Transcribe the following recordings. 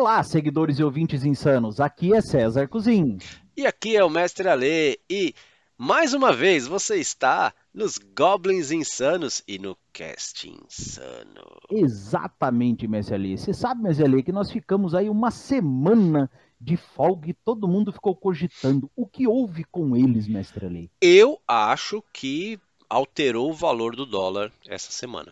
Olá, seguidores e ouvintes insanos. Aqui é César Cozin. E aqui é o Mestre Ale. E mais uma vez você está nos Goblins Insanos e no Cast Insano. Exatamente, Mestre Ale. Você sabe, Mestre Ale, que nós ficamos aí uma semana de folga e todo mundo ficou cogitando o que houve com eles, Mestre Ale. Eu acho que alterou o valor do dólar essa semana.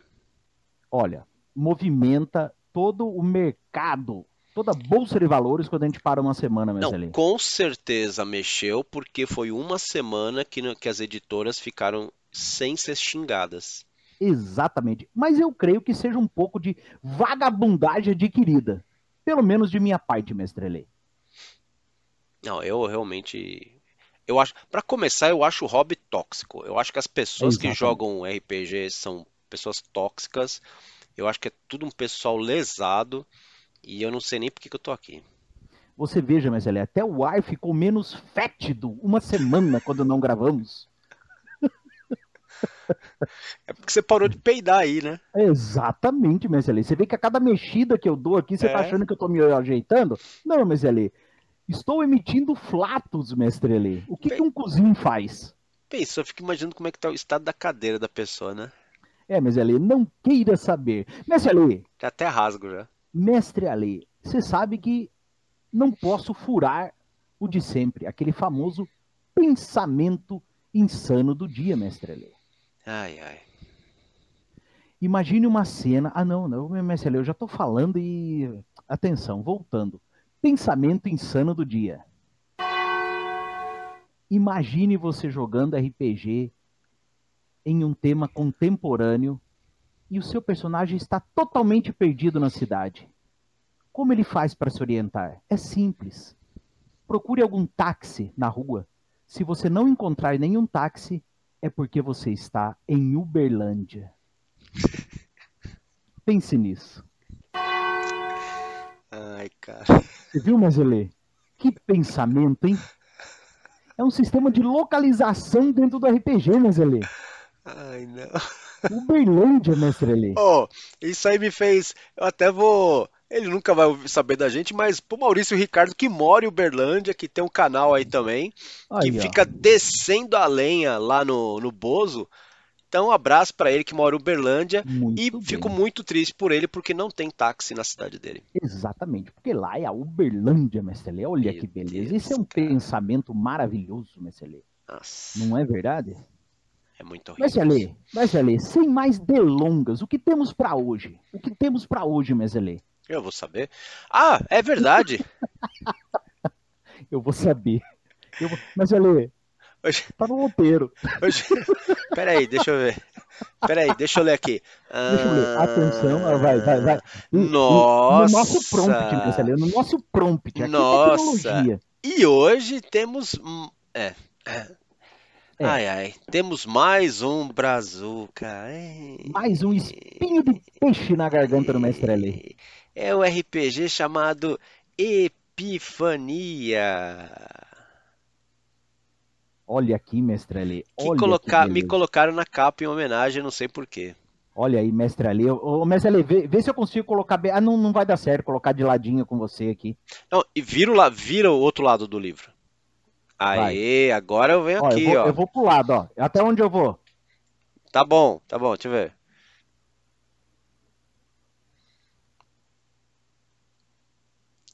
Olha, movimenta todo o mercado, toda a bolsa de valores quando a gente para uma semana, Não, Mestre Ale. com certeza mexeu, porque foi uma semana que, que as editoras ficaram sem ser xingadas. Exatamente. Mas eu creio que seja um pouco de vagabundagem adquirida. Pelo menos de minha parte, Mestre Ale. Não, eu realmente. Eu acho. Para começar, eu acho o hobby tóxico. Eu acho que as pessoas que jogam RPG são pessoas tóxicas. Eu acho que é tudo um pessoal lesado. E eu não sei nem por que que eu tô aqui. Você veja, Mestre Ale, até o ar ficou menos fétido uma semana quando não gravamos. É porque você parou de peidar aí, né? Exatamente, Mestre Ale. Você vê que a cada mexida que eu dou aqui, você É. tá achando que eu tô me ajeitando? Não, Ale. Estou emitindo flatos, Mestre Ale. O que, que um cozinho faz? Pensa, eu fico imaginando como é que tá o estado da cadeira da pessoa, né? É, Ale, não queira saber. Mestre Já até rasgo já. Mestre Ale, você sabe que não posso furar o de sempre, aquele famoso pensamento insano do dia, Mestre Ale. Ai, ai. Imagine uma cena. Ah, não, não, Mestre Ale, eu já tô falando e. Atenção, voltando. Pensamento insano do dia. Imagine você jogando RPG em um tema contemporâneo e o seu personagem está totalmente perdido na cidade. Como ele faz para se orientar? É simples. Procure algum táxi na rua. Se você não encontrar nenhum táxi, é porque você está em Uberlândia. Pense nisso. Ai, cara. Você viu, Mazele? Que pensamento, hein? É um sistema de localização dentro do RPG, Mazele. Ai, não. Uberlândia, Mestre Ele. Oh, isso aí me fez. Eu até vou. Ele nunca vai saber da gente, mas pro Maurício Ricardo, que mora em Uberlândia, que tem um canal aí também, que Aí, ó. fica descendo a lenha lá no, no Bozo. Então, um abraço pra ele que mora em Uberlândia. Muito E bem. fico muito triste por ele, porque não tem táxi na cidade dele. Exatamente, porque lá é a Uberlândia, Mestre. Olha Meu que beleza. Deus, Esse é um cara. pensamento maravilhoso, Mestre Não é verdade? É muito horrível. Mestre Ale, sem mais delongas, o que temos pra hoje? O que temos pra hoje, Mestre Ale? Eu vou saber. Ah, é verdade. Eu vou saber. Eu vou... Mestre Ale, Hoje, tá no roteiro. hoje... Peraí, deixa eu ver. Peraí, deixa eu ler aqui. Deixa eu ler. Ah, Atenção, ah, vai, vai, vai. Nossa. No nosso prompt, Ale, no nosso prompt. Aqui é Nossa. tecnologia. E hoje temos. hum, É. é. Ai, ai. Temos mais um Brazuca. É. Mais um espinho de peixe na garganta do Mestre Ale. É o RPG chamado Epifania. Olha aqui, Mestre Ale. Que Olha coloca- que me colocaram na capa em homenagem, não sei porquê. Olha aí, Mestre Ale. Ô, Mestre Ale, vê, vê se eu consigo colocar bem. Ah, não, não vai dar certo colocar de ladinho com você aqui. Não, e vira o, vira o outro lado do livro. Aê, agora eu venho Ó, aqui, eu, vou, ó. eu vou pro lado, ó. Até onde eu vou? Tá bom, tá bom, deixa eu ver.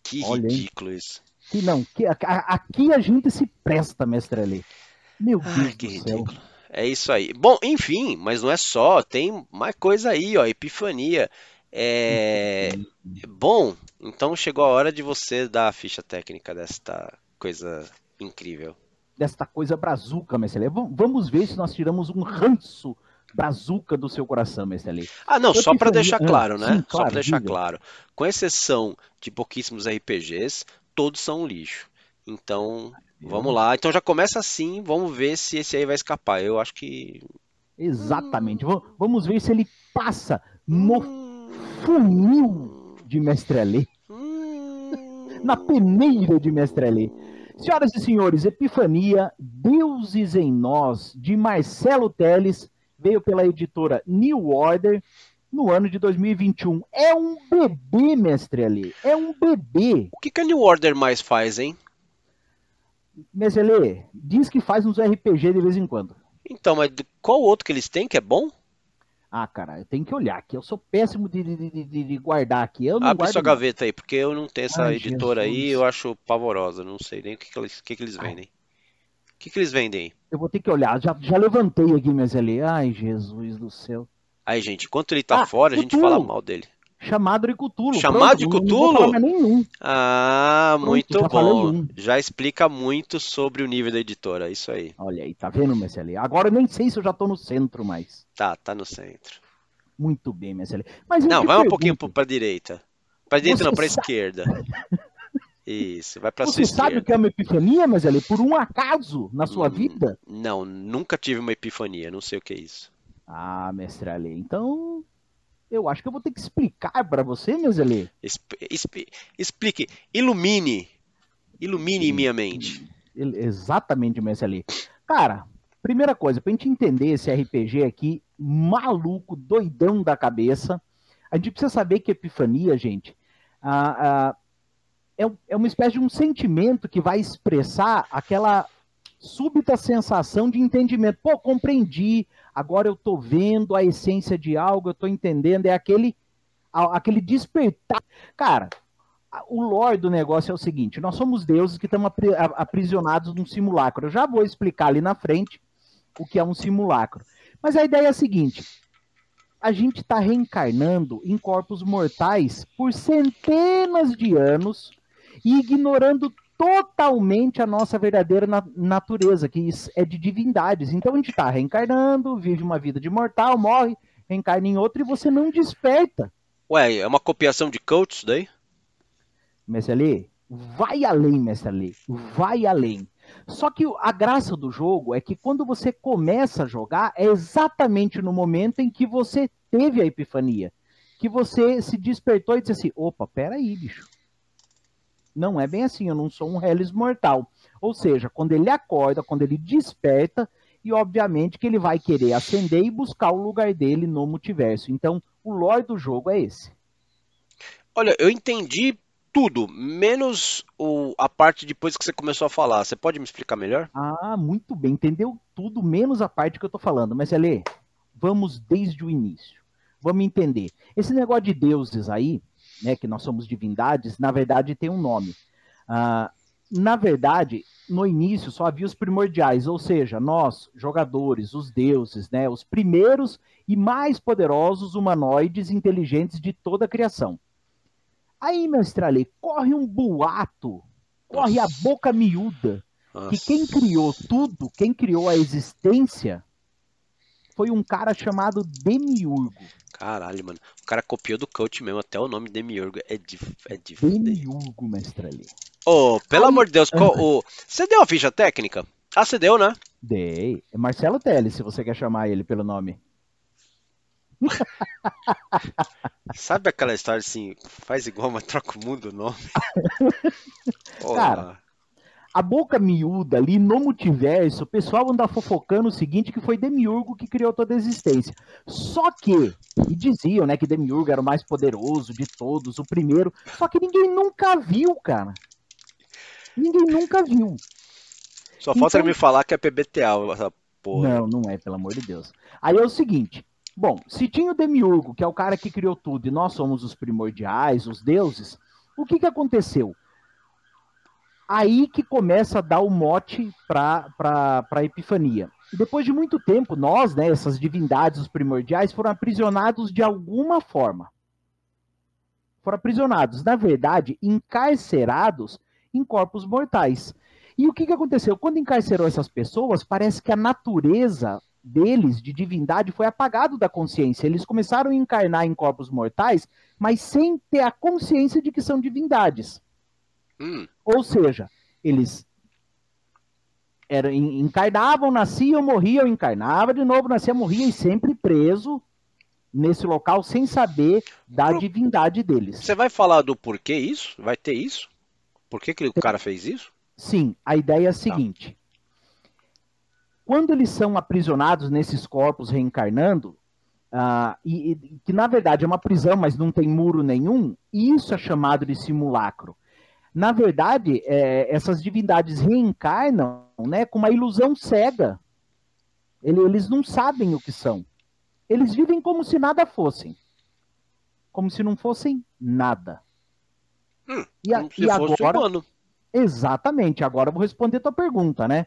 Que Olha, hein? ridículo isso. Que não, que, a- aqui a gente se presta, Mestre Ale. Meu Deus Ai, que do céu. ridículo. É isso aí. Bom, enfim, mas não é só, tem mais coisa aí, ó, epifania. É bom, então chegou a hora de você dar a ficha técnica desta coisa incrível. Desta coisa brazuca, Mestre Vamos ver se nós tiramos um ranço brazuca do seu coração, Mestre. Ah, não, só para deixar ah, claro, né? sim, Só claro, para deixar diga. claro. Com exceção de pouquíssimos RPGs, todos são um lixo. Então, vamos lá. Então já começa assim, vamos ver se esse aí vai escapar. Eu acho que Exatamente. Va- Vamos ver se ele passa no Hum, funil de Mestre hum. Na peneira de Mestre. Senhoras e senhores, Epifania, Deuses em Nós, de Marcelo Teles, veio pela editora New Order. no ano de 2021. É um bebê, mestre ali. É um bebê. O que, que a New Order mais faz, hein? Mestre ali, diz que faz uns RPG de vez em quando. Então, mas qual outro que eles têm que é bom? Ah, cara, eu tenho que olhar aqui. Eu sou péssimo de, de, de, de guardar aqui. Eu não Abre sua gaveta aí, porque eu não tenho essa Ai, editora aí, Jesus. eu acho pavorosa. Não sei nem o que, que, eles, que, que eles vendem. O que, que eles vendem aí? Eu vou ter que olhar. Já, já levantei aqui, mestre ali. Ai, Jesus do céu. Aí, gente, enquanto ele tá Ah, fora, a gente fala mal dele. Chamado de Cutulo. Chamado de mais nenhum. Ah, Pronto, muito já bom. um. Já explica muito sobre o nível da editora, isso aí. Olha aí, tá vendo, mestre ali? Agora eu nem sei se eu já tô no centro mais. Tá, tá no centro. Muito bem, mestre ali. Mas Não, vai um pergunto, pouquinho pro- pra direita. Pra direita não, pra sa- esquerda. Isso, vai pra sua Você sabe o esquerda. que é uma epifania, mestre ali? Por um acaso na sua Hum. vida? Não, nunca tive uma epifania, não sei o que é isso. Ah, mestre ali. Então, eu acho que eu vou ter que explicar pra você, mestre ali. Esp- esp- explique, ilumine. Ilumine minha mente. Exatamente, mestre ali. Cara, primeira coisa, pra gente entender esse RPG aqui, maluco, doidão da cabeça, a gente precisa saber que epifania, gente, é, é uma espécie de um sentimento que vai expressar aquela súbita sensação de entendimento. Pô, compreendi, agora eu tô vendo a essência de algo, eu tô entendendo, é aquele, aquele despertar. Cara, o lore do negócio é o seguinte: nós somos deuses que estamos aprisionados num simulacro. Eu já vou explicar ali na frente o que é um simulacro. Mas a ideia é a seguinte: a gente está reencarnando em corpos mortais por centenas de anos e ignorando totalmente a nossa verdadeira na- natureza, que é de divindades. Então a gente está reencarnando, vive uma vida de mortal, morre, reencarna em outro e você não desperta. Ué, é uma copiação de coach isso daí? Mestre Ali, vai além, Mestre Ali, vai além. Só que a graça do jogo é que quando você começa a jogar, é exatamente no momento em que você teve a epifania. Que você se despertou e disse assim: opa, peraí, bicho. Não é bem assim, eu não sou um Hellis mortal. Ou seja, quando ele acorda, quando ele desperta, e obviamente que ele vai querer ascender e buscar o lugar dele no multiverso. Então, o lore do jogo é esse. Olha, eu entendi tudo, menos o, a parte depois que você começou a falar. Você pode me explicar melhor? Ah, muito bem. Entendeu tudo, menos a parte que eu tô falando. Mas, Elê, vamos desde o início. Vamos entender. Esse negócio de deuses aí, né, que nós somos divindades, na verdade tem um nome. Ah, na verdade, no início só havia os primordiais, ou seja, nós, jogadores, os deuses, né, os primeiros e mais poderosos humanoides inteligentes de toda a criação. Aí, mestre Ale, corre um boato, corre a boca miúda, que Nossa. quem criou tudo, quem criou a existência, foi um cara chamado Demiurgo. Caralho, mano. O cara copiou do coach mesmo, até o nome Demiurgo é de, é de. Demiurgo, mestre Ali. Ô, pelo Aí- amor de Deus, qual- o- você deu a ficha técnica? Ah, você deu, né? Dei. É Marcelo Teles, se você quer chamar ele pelo nome. Sabe aquela história assim, faz igual, mas troca o mundo o nome? Cara, A boca miúda ali no multiverso, o pessoal anda fofocando o seguinte, que foi Demiurgo que criou toda a existência. Só que, e diziam, né, que Demiurgo era o mais poderoso de todos, o primeiro, só que ninguém nunca viu, cara. Ninguém nunca viu. Só falta então- ele me falar que é PBTA, essa porra. Não, não é, pelo amor de Deus. Aí é o seguinte, bom, se tinha o Demiurgo, que é o cara que criou tudo, e nós somos os primordiais, os deuses, o que que aconteceu? Aí que começa a dar o mote para a Epifania. Depois de muito tempo, nós, né, essas divindades, os primordiais, foram aprisionados de alguma forma. Foram aprisionados, na verdade, encarcerados em corpos mortais. E o que, que aconteceu? Quando encarcerou essas pessoas, parece que a natureza deles, de divindade, foi apagado da consciência. Eles começaram a encarnar em corpos mortais, mas sem ter a consciência de que são divindades. Hum, Ou seja, eles eram, en- encarnavam, nasciam, morriam, encarnava de novo, nascia, morria e sempre preso nesse local sem saber da Pro- divindade deles. você vai falar do porquê isso? Vai ter isso? Por que, que o cara fez isso? Sim, a ideia é a seguinte: quando eles são aprisionados nesses corpos reencarnando, uh, e, e, que na verdade é uma prisão, mas não tem muro nenhum, isso é chamado de simulacro. Na verdade, é, essas divindades reencarnam né, com uma ilusão cega. Eles não sabem o que são. Eles vivem como se nada fossem. Como se não fossem nada. Hum, e, a, e agora, humano. Exatamente. Agora eu vou responder a tua pergunta, né?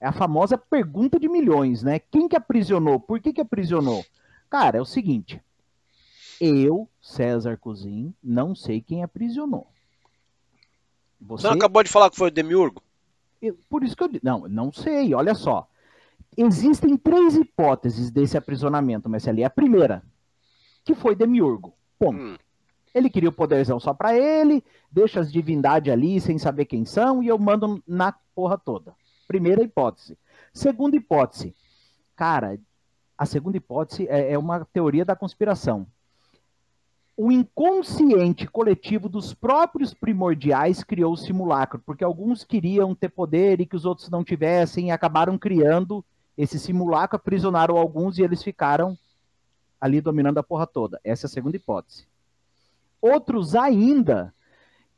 É a famosa pergunta de milhões, né? Quem que aprisionou? Por que que aprisionou? Cara, é o seguinte. Eu, César Cozin, não sei quem aprisionou. Você não acabou de falar que foi o Demiurgo? Eu, por isso que eu não, não sei. Olha só, existem três hipóteses desse aprisionamento, mas ali a primeira, que foi Demiurgo. Ponto. Hum. Ele queria o poderzão só para ele, deixa as divindades ali sem saber quem são e eu mando na porra toda. Primeira hipótese. Segunda hipótese. Cara, a segunda hipótese é, é uma teoria da conspiração. O inconsciente coletivo dos próprios primordiais criou o simulacro, porque alguns queriam ter poder e que os outros não tivessem, e acabaram criando esse simulacro, aprisionaram alguns e eles ficaram ali dominando a porra toda. Essa é a segunda hipótese. Outros ainda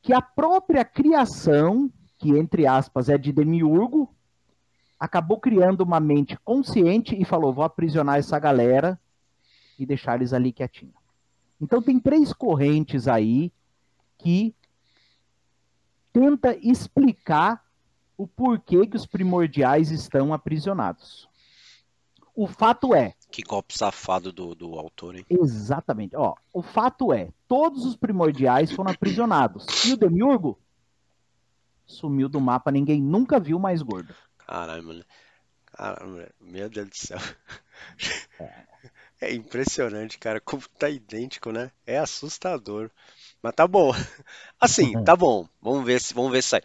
que a própria criação, que entre aspas é de Demiurgo, acabou criando uma mente consciente e falou: vou aprisionar essa galera e deixar eles ali quietinho. Então tem três correntes aí que tenta explicar o porquê que os primordiais estão aprisionados. O fato é. Que golpe safado do, do autor, hein? Exatamente. Ó, o fato é, todos os primordiais foram aprisionados. E o Demiurgo sumiu do mapa, ninguém nunca viu mais gordo. Caralho, mano. Caramba, meu Deus do céu. É. É impressionante, cara, como tá idêntico, né? É assustador. Mas tá bom. Assim, uhum. tá bom. Vamos ver se vamos ver se sai.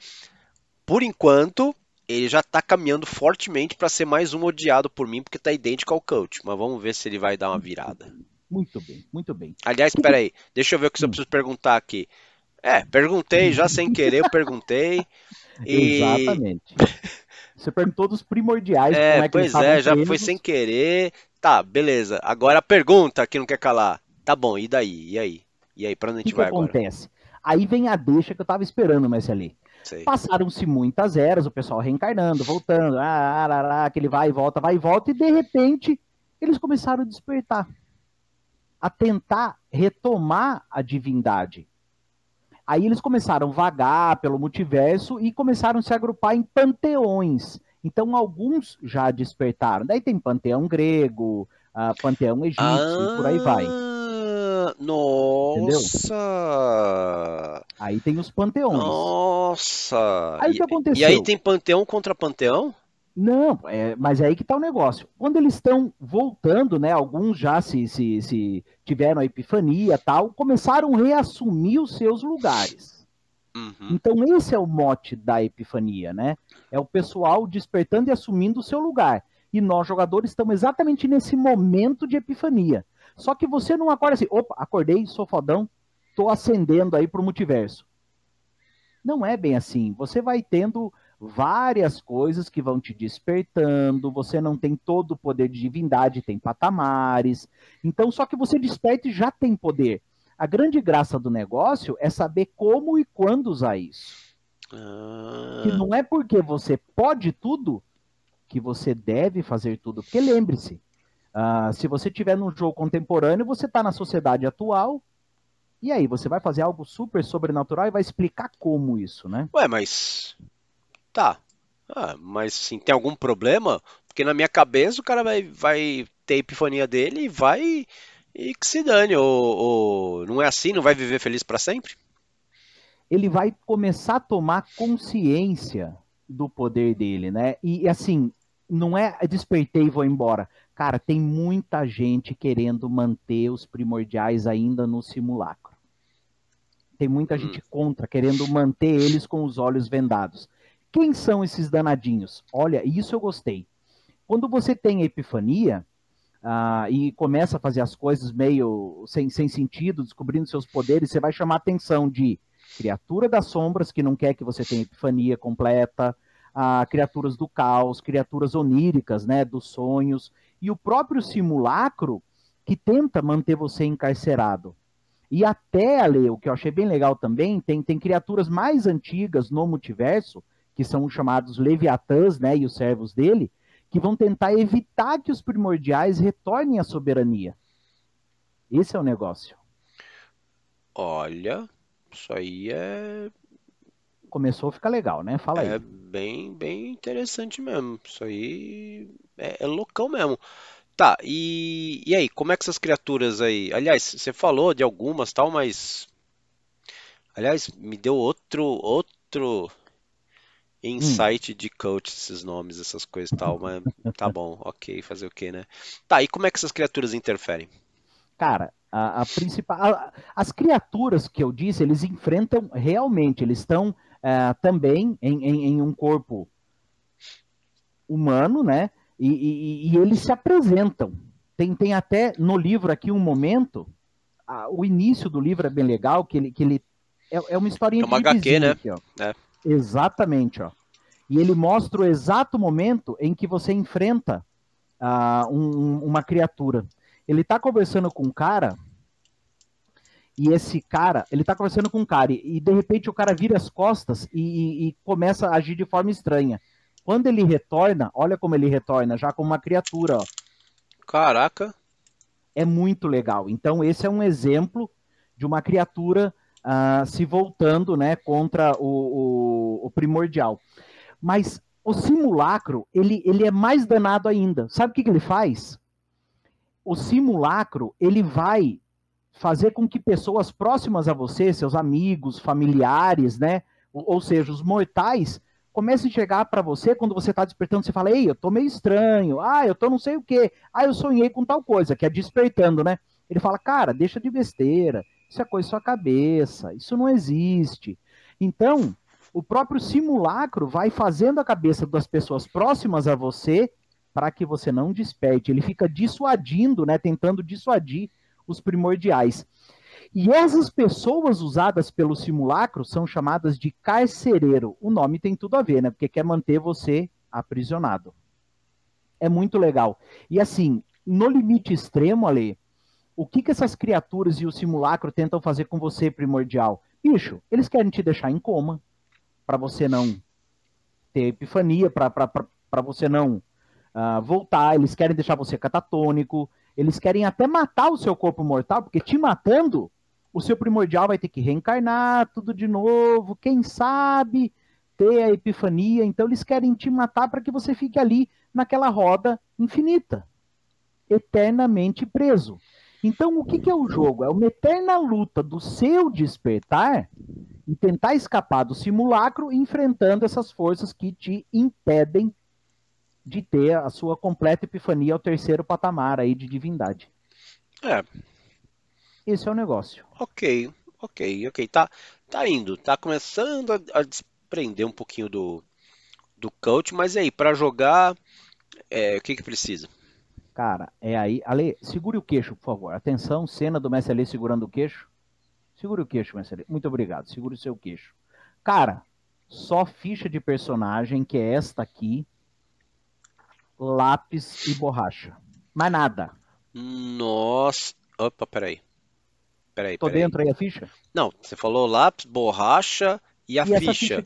Por enquanto, ele já tá caminhando fortemente para ser mais um odiado por mim, porque tá idêntico ao coach. Mas vamos ver se ele vai dar uma virada. Muito bem, muito bem. Aliás, espera aí. Deixa eu ver o que eu hum. preciso perguntar aqui. É, perguntei já sem querer, eu perguntei. E... Exatamente. Você perguntou dos primordiais. É, é pois é, já foi sem querer. Tá, beleza. Agora a pergunta que não quer calar. Tá bom, e daí? E aí? E aí, pra onde a gente que vai que acontece? Aí vem a deixa que eu tava esperando, ali. Passaram-se muitas eras, o pessoal reencarnando, voltando, ah, ah, ah, que ele vai e volta, vai e volta, e de repente eles começaram a despertar, a tentar retomar a divindade. Aí eles começaram a vagar pelo multiverso e começaram a se agrupar em panteões. Então alguns já despertaram. Daí tem panteão grego, uh, panteão egípcio, ah, por aí vai. Nossa! Entendeu? Aí tem os panteões. Nossa! Aí o que aconteceu? E aí tem panteão contra panteão? Não, é, mas é aí que está o negócio. Quando eles estão voltando, né? Alguns já se, se, se tiveram a epifania tal, começaram a reassumir os seus lugares. Uhum. Então esse é o mote da epifania, né? É o pessoal despertando e assumindo o seu lugar. E nós, jogadores, estamos exatamente nesse momento de epifania. Só que você não acorda assim, opa, acordei, sou fodão, tô ascendendo aí pro multiverso. Não é bem assim. Você vai tendo várias coisas que vão te despertando, você não tem todo o poder de divindade, tem patamares. Então, só que você desperta e já tem poder. A grande graça do negócio é saber como e quando usar isso. Ah. Que não é porque você pode tudo que você deve fazer tudo. Porque lembre-se, uh, se você estiver num jogo contemporâneo, você está na sociedade atual. E aí, você vai fazer algo super sobrenatural e vai explicar como isso, né? Ué, mas Tá. Ah, mas sim, tem algum problema? Porque na minha cabeça o cara vai, vai ter a epifania dele e vai e que se dane. Ou, ou não é assim? Não vai viver feliz para sempre? Ele vai começar a tomar consciência do poder dele, né? E assim, não é despertei e vou embora. Cara, tem muita gente querendo manter os primordiais ainda no simulacro. Tem muita hum. gente contra, querendo manter eles com os olhos vendados. Quem são esses danadinhos? Olha, isso eu gostei. Quando você tem a epifania ah, e começa a fazer as coisas meio sem, sem sentido, descobrindo seus poderes, você vai chamar a atenção de criatura das sombras, que não quer que você tenha epifania completa, ah, criaturas do caos, criaturas oníricas, né, dos sonhos, e o próprio simulacro que tenta manter você encarcerado. E até, Ale, o que eu achei bem legal também, tem, tem criaturas mais antigas no multiverso, que são os chamados Leviatãs, né, e os servos dele, que vão tentar evitar que os primordiais retornem à soberania. Esse é o negócio. Olha, isso aí é. Começou a ficar legal, né? Fala É aí. bem, bem interessante mesmo. Isso aí é, é loucão mesmo. Tá, e, e aí, como é que essas criaturas aí. Aliás, você falou de algumas tal, mas. Aliás, me deu outro, outro Hum. insight de coach, esses nomes, essas coisas e tal, mas tá bom, ok, fazer o quê, né? Tá, e como é que essas criaturas interferem? Cara, a, a principal. a- as criaturas que eu disse, eles enfrentam realmente, eles estão eh, também em, em- em um corpo humano, né? E, e- e eles se apresentam. Tem, tem até no livro aqui um momento, ah, o início do livro é bem legal, que ele, que ele é, é uma historinha É uma HQ, né? aqui. É. Exatamente, ó. E ele mostra o exato momento em que você enfrenta ah, um- um- uma criatura. Ele tá conversando com um cara, e esse cara, ele tá conversando com um cara, e, e de repente o cara vira as costas e, e- e começa a agir de forma estranha. Quando ele retorna, olha como ele retorna, já como uma criatura, ó. Caraca, É muito legal. Então, esse é um exemplo de uma criatura ah, se voltando né, contra o, o- o primordial. Mas o simulacro, ele, ele é mais danado ainda. Sabe o que, que ele faz? O simulacro, ele vai fazer com que pessoas próximas a você, seus amigos, familiares, né? Ou, ou seja, os mortais, comecem a chegar para você quando você está despertando, você fala, ei, eu tô meio estranho, ah, eu tô não sei o quê, ah, eu sonhei com tal coisa, que é despertando, né? Ele fala, cara, deixa de besteira, isso é coisa da sua cabeça, isso não existe. Então, o próprio simulacro vai fazendo a cabeça das pessoas próximas a você para que você não desperte. Ele fica dissuadindo, né, tentando dissuadir os primordiais. E essas pessoas usadas pelo simulacro são chamadas de carcereiro. O nome tem tudo a ver, né? Porque quer manter você aprisionado. É muito legal. E assim, no limite extremo, Ale, o que, que essas criaturas e o simulacro tentam fazer com você, primordial? Bicho, eles querem te deixar em coma, para você não ter epifania, para você não ah, voltar, eles querem deixar você catatônico, eles querem até matar o seu corpo mortal, porque te matando, o seu primordial vai ter que reencarnar tudo de novo, quem sabe ter a epifania, então eles querem te matar para que você fique ali naquela roda infinita, eternamente preso. Então, o que, que é o jogo? É uma eterna luta do seu despertar e tentar escapar do simulacro, enfrentando essas forças que te impedem de ter a sua completa epifania ao terceiro patamar aí de divindade. é, Esse é o negócio. ok, ok, ok, tá, tá indo, tá começando a, a desprender um pouquinho do, do coach, mas aí, pra jogar, é, o que que precisa? Cara, é aí. Ale, segure o queixo, por favor. Atenção, cena do Mestre Ale segurando o queixo. Segure o queixo, Mestre Ale. Muito obrigado. Segure o seu queixo. Cara, só ficha de personagem, que é esta aqui, lápis e borracha. Mais nada. Nossa, opa, peraí, peraí, Tô peraí. dentro aí a ficha? Não, você falou lápis, borracha e a e ficha ficha,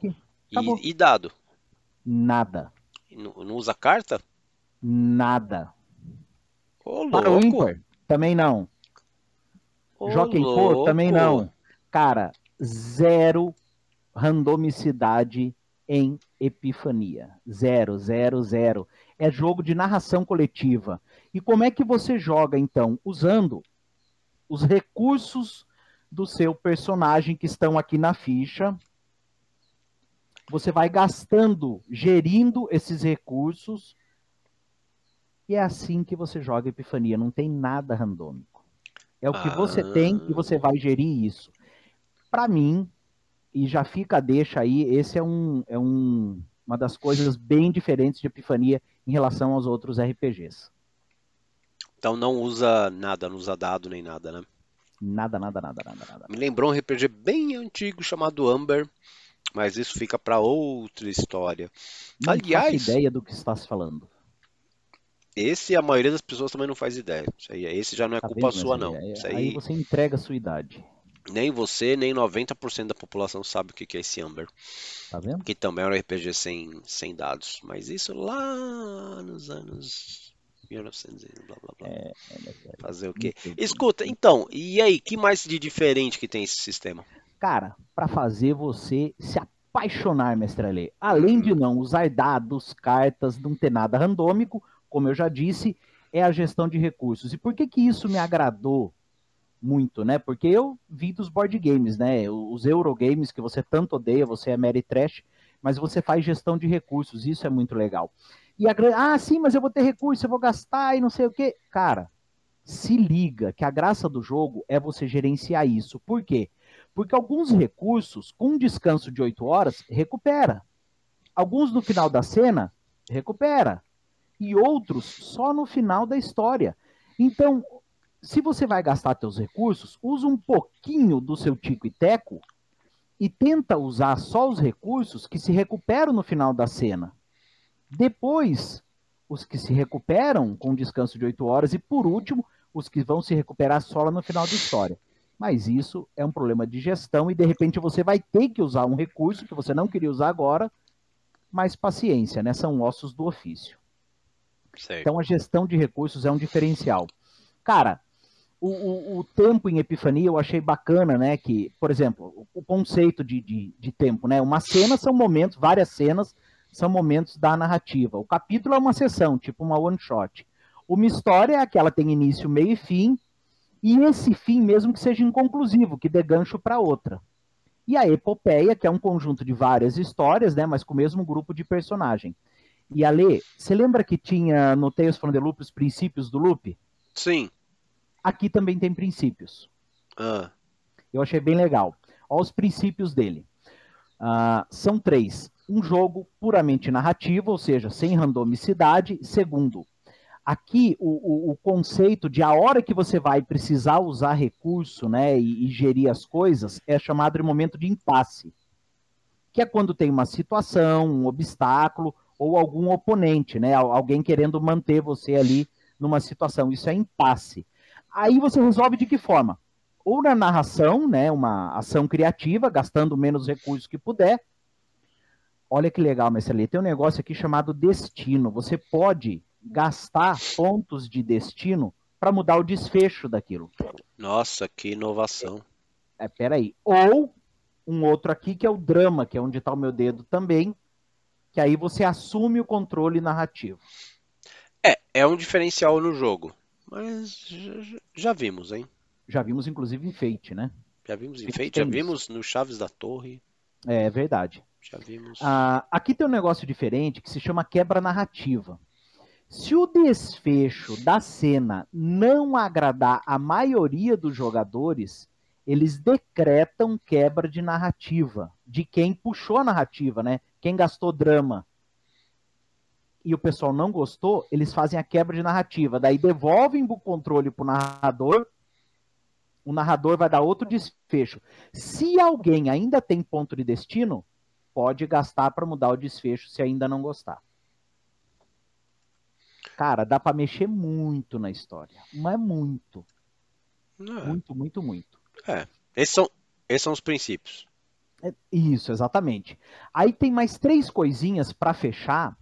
e, e dado. Nada. Não, não usa carta? Nada. Ô, Para o ímpar? Também não. ô, Pô? Também não. Cara, zero randomicidade em Epifania. Zero, zero, zero. É jogo de narração coletiva. E como é que você joga, então? Usando os recursos do seu personagem que estão aqui na ficha. Você vai gastando, gerindo esses recursos. E é assim que você joga Epifania. Não tem nada randômico. É o que você tem e você vai gerir isso. Para mim, e já fica deixa aí, esse é, um, é um, uma das coisas bem diferentes de Epifania em relação aos outros RPGs. Então não usa nada, não usa dado nem nada, né? Nada, nada, nada, nada, nada. Me lembrou um RPG bem antigo chamado Amber, mas isso fica pra outra história. Não Aliás- faço ideia do que estás falando. Esse a maioria das pessoas também não faz ideia. Aí, esse já não é Tá culpa vendo? sua, não. aí, Isso aí aí, você entrega a sua idade. nem você, nem 90% da população sabe o que é esse Amber. Tá vendo? Que também é um RPG sem, sem dados. Mas isso lá nos anos 1900 e blá blá blá. É, Fazer o quê? Escuta, então, e aí, que mais de diferente que tem esse sistema? Cara, pra fazer você se apaixonar, mestre Alê. Além de não usar dados, cartas, não ter nada randômico, como eu já disse, é a gestão de recursos. E por que que isso me agradou muito, né? Porque eu vi dos board games, né? Os Eurogames que você tanto odeia, você é Mary Trash, mas você faz gestão de recursos, isso é muito legal. E a ah, sim, mas eu vou ter recurso, eu vou gastar e não sei o quê. Cara, se liga que a graça do jogo é você gerenciar isso. Por quê? Porque alguns recursos, com um descanso de 8 horas, recupera. Alguns no final da cena, recupera. E outros só no final da história. Então, se você vai gastar seus recursos, usa um pouquinho do seu tico e teco e tenta usar só os recursos que se recuperam no final da cena. Depois, os que se recuperam com descanso de 8 horas e, por último, os que vão se recuperar só no final da história. Mas isso é um problema de gestão e de repente você vai ter que usar um recurso que você não queria usar agora, mas paciência, né? São ossos do ofício. Certo. Então a gestão de recursos é um diferencial. Cara, o, o- o tempo em Epifania eu achei bacana, né? Que, por exemplo, o, conceito de, de, de tempo, né? Uma cena são momentos, várias cenas são momentos da narrativa. O capítulo é uma sessão, tipo uma one shot. Uma história é aquela que tem início, meio e fim, e esse fim mesmo que seja inconclusivo, que dê gancho para outra. E a epopeia, que é um conjunto de várias histórias, né, mas com o mesmo grupo de personagem. E Ale, você lembra que tinha no Tales from the Loop os princípios do loop? Sim. Aqui também tem princípios. Ah, Eu achei bem legal. Olha os princípios dele. Ah, são três. Um jogo puramente narrativo, ou seja, sem randomicidade. Segundo, aqui o, o- o conceito de a hora que você vai precisar usar recurso né, e, e gerir as coisas é chamado de momento de impasse. Que é quando tem uma situação, um obstáculo ou algum oponente, né? al- Alguém querendo manter você ali numa situação. Isso é impasse. Aí você resolve de que forma? ou na narração, né, uma ação criativa, gastando menos recursos que puder. Olha que legal, Marcelinha, tem um negócio aqui chamado destino. Você pode gastar pontos de destino para mudar o desfecho daquilo. nossa, que inovação. É, peraí. Ou um outro aqui que é o drama, que é onde está o meu dedo também, que aí você assume o controle narrativo. É, é um diferencial no jogo. Mas já, vimos, hein? Já vimos, inclusive, enfeite, né? Já vimos Tem enfeite, já isso. vimos no Chaves da Torre, É verdade. já vimos. Ah, aqui tem um negócio diferente que se chama quebra narrativa. Se o desfecho da cena não agradar a maioria dos jogadores, eles decretam quebra de narrativa, de quem puxou a narrativa, né? Quem gastou drama. E o pessoal não gostou, eles fazem a quebra de narrativa. Daí devolvem o controle pro narrador. O narrador vai dar outro desfecho. Se alguém ainda tem ponto de destino, pode gastar para mudar o desfecho se ainda não gostar. Cara, dá para mexer muito na história, mas muito, é. muito, muito, muito. Esses são, esses são os princípios. Isso, exatamente. Aí tem mais três coisinhas para fechar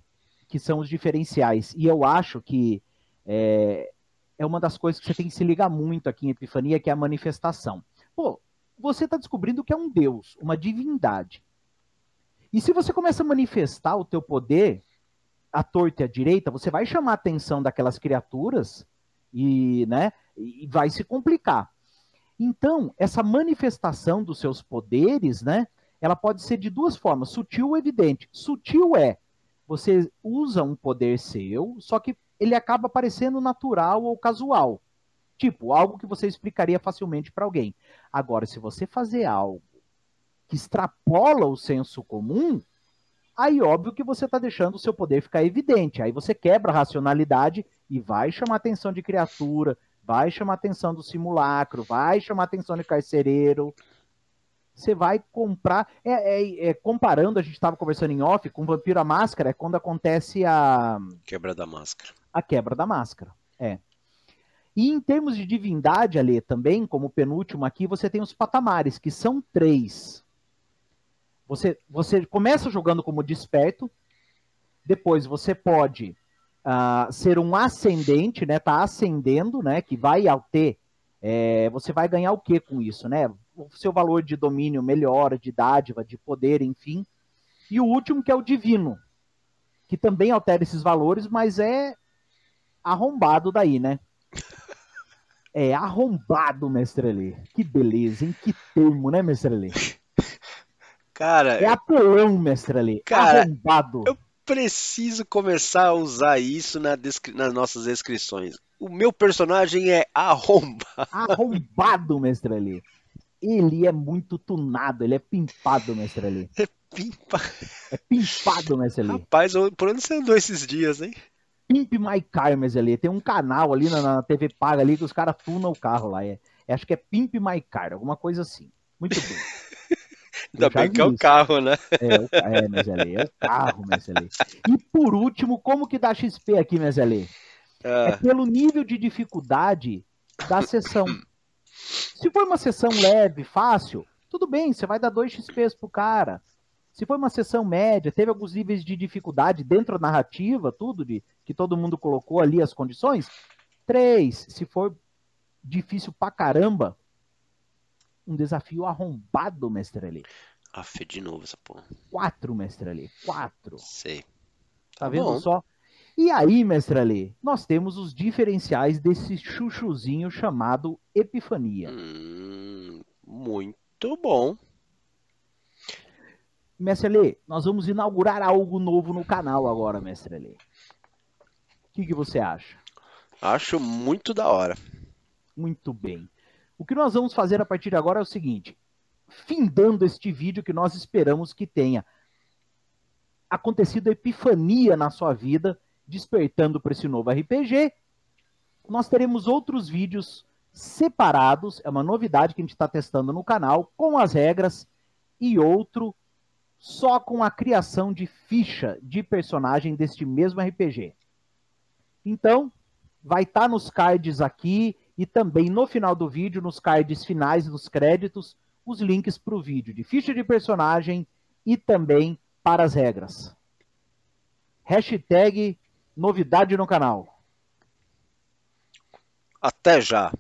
que são os diferenciais e eu acho que é, é uma das coisas que você tem que se ligar muito aqui em Epifania, que é a manifestação. Pô, você está descobrindo que é um deus, uma divindade. E se você começa a manifestar o teu poder à torta e à direita, você vai chamar a atenção daquelas criaturas e, né, e vai se complicar. Então, essa manifestação dos seus poderes, né, ela pode ser de duas formas, sutil ou evidente. Sutil é você usa um poder seu, só que ele acaba parecendo natural ou casual. Tipo, algo que você explicaria facilmente para alguém. Agora, se você fazer algo que extrapola o senso comum, aí óbvio que você está deixando o seu poder ficar evidente. Aí você quebra a racionalidade e vai chamar a atenção de criatura, vai chamar a atenção do simulacro, vai chamar a atenção de carcereiro. você vai comprar. É, é, é comparando, a gente estava conversando em off com Vampiro a Máscara, é quando acontece a. Quebra da máscara. A quebra da máscara. É. E em termos de divindade, ali também, como penúltimo aqui, você tem os patamares, que são três. Você, você começa jogando como desperto, depois você pode uh, ser um ascendente, né? Tá ascendendo, né? Que vai ao ter. É, você vai ganhar o que com isso, né? O seu valor de domínio melhora, de dádiva, de poder, enfim. E o último que é o divino, que também altera esses valores, mas é arrombado daí, né? É arrombado, mestre Lê. Que beleza, hein? Que termo, né, mestre Lê? Cara. É apelão, mestre Lê. Cara, arrombado. Eu preciso começar a usar isso na nas nossas descrições. O meu personagem é arrombado. Arrombado, mestre Lê. Ele é muito tunado, ele é pimpado, mestre Lê. É pimpado. É pimpado, mestre Lê. Rapaz, por onde você andou esses dias, hein? Pimp My Car, mas ali tem um canal ali na, na, TV paga ali que os caras tunam o carro lá. É, é, acho que é Pimp My Car, alguma coisa assim. Muito bem. Ainda bem que é o carro, né? É, é Mezelê, é o carro, Mezelê. E por último, como que dá XP aqui, Mezelê? É. é pelo nível de dificuldade da sessão. Se for uma sessão leve, fácil, tudo bem, você vai dar dois XPs pro cara. Se foi uma sessão média, teve alguns níveis de dificuldade dentro da narrativa, tudo de que todo mundo colocou ali as condições, três. Se for difícil pra caramba, um desafio arrombado, mestre ali. Aff, de novo essa porra. Quatro, mestre ali. Quatro. Sei. Tá, tá vendo bom. só? E aí, mestre ali, nós temos os diferenciais desse chuchuzinho chamado Epifania. Hum, muito bom. Mestre Lê, nós vamos inaugurar algo novo no canal agora, Mestre Lê. O que, que você acha? Acho muito da hora. Muito bem. O que nós vamos fazer a partir de agora é o seguinte: findando este vídeo que nós esperamos que tenha acontecido a epifania na sua vida, despertando para esse novo RPG, nós teremos outros vídeos separados, é uma novidade que a gente está testando no canal, com as regras, e outro só com a criação de ficha de personagem deste mesmo RPG. Então, vai estar tá nos cards aqui e também no final do vídeo, nos cards finais dos créditos, os links para o vídeo de ficha de personagem e também para as regras. Hashtag novidade no canal. Até já!